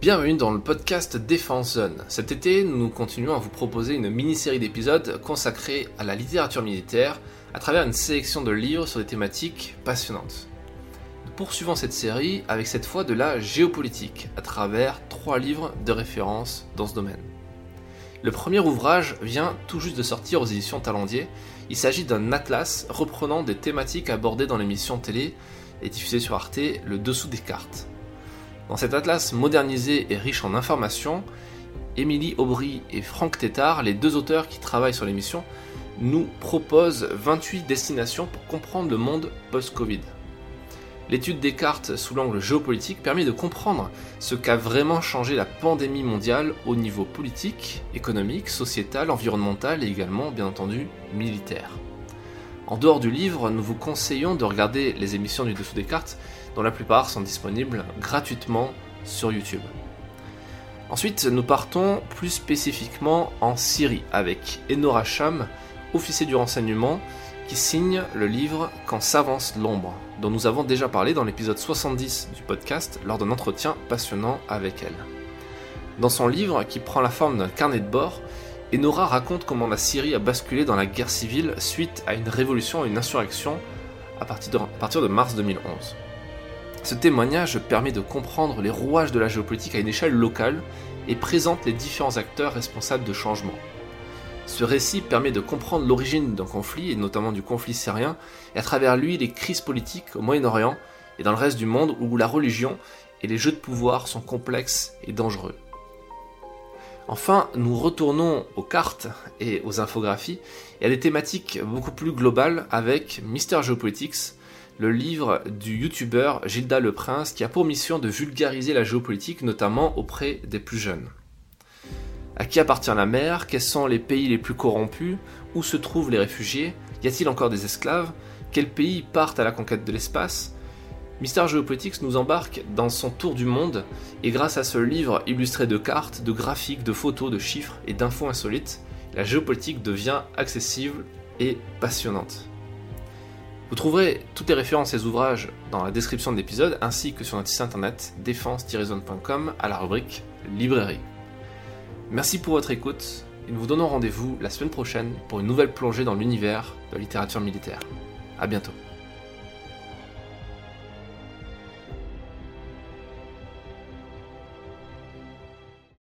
Bienvenue dans le podcast Défense Zone. Cet été, nous continuons à vous proposer une mini-série d'épisodes consacrés à la littérature militaire à travers une sélection de livres sur des thématiques passionnantes. Nous poursuivons cette série avec cette fois de la géopolitique à travers trois livres de référence dans ce domaine. Le premier ouvrage vient tout juste de sortir aux éditions Talendier. Il s'agit d'un atlas reprenant des thématiques abordées dans l'émission télé et diffusée sur Arte, Le Dessous des cartes. Dans cet atlas modernisé et riche en informations, Émilie Aubry et Franck Tétard, les deux auteurs qui travaillent sur l'émission, nous proposent 28 destinations pour comprendre le monde post-Covid. L'étude des cartes sous l'angle géopolitique permet de comprendre ce qu'a vraiment changé la pandémie mondiale au niveau politique, économique, sociétal, environnemental et également, bien entendu, militaire. En dehors du livre, nous vous conseillons de regarder les émissions du dessous des cartes dont la plupart sont disponibles gratuitement sur YouTube. Ensuite, nous partons plus spécifiquement en Syrie avec Enora Cham, officier du renseignement, qui signe le livre Quand s'avance l'ombre, dont nous avons déjà parlé dans l'épisode 70 du podcast lors d'un entretien passionnant avec elle. Dans son livre, qui prend la forme d'un carnet de bord, Enora raconte comment la Syrie a basculé dans la guerre civile suite à une révolution et une insurrection à partir de, à partir de mars 2011. Ce témoignage permet de comprendre les rouages de la géopolitique à une échelle locale et présente les différents acteurs responsables de changements. Ce récit permet de comprendre l'origine d'un conflit, et notamment du conflit syrien, et à travers lui les crises politiques au Moyen-Orient et dans le reste du monde où la religion et les jeux de pouvoir sont complexes et dangereux. Enfin, nous retournons aux cartes et aux infographies et à des thématiques beaucoup plus globales avec Mister Geopolitics, le livre du youtubeur Gilda Le Prince qui a pour mission de vulgariser la géopolitique notamment auprès des plus jeunes. À qui appartient la mer? Quels sont les pays les plus corrompus? Où se trouvent les réfugiés? Y a-t-il encore des esclaves? Quels pays partent à la conquête de l'espace? Mister Geopolitics nous embarque dans son tour du monde et grâce à ce livre illustré de cartes, de graphiques, de photos, de chiffres et d'infos insolites, la géopolitique devient accessible et passionnante. Vous trouverez toutes les références et ouvrages dans la description de l'épisode ainsi que sur notre site internet défense-zone.com à la rubrique librairie. Merci pour votre écoute et nous vous donnons rendez-vous la semaine prochaine pour une nouvelle plongée dans l'univers de la littérature militaire. A bientôt.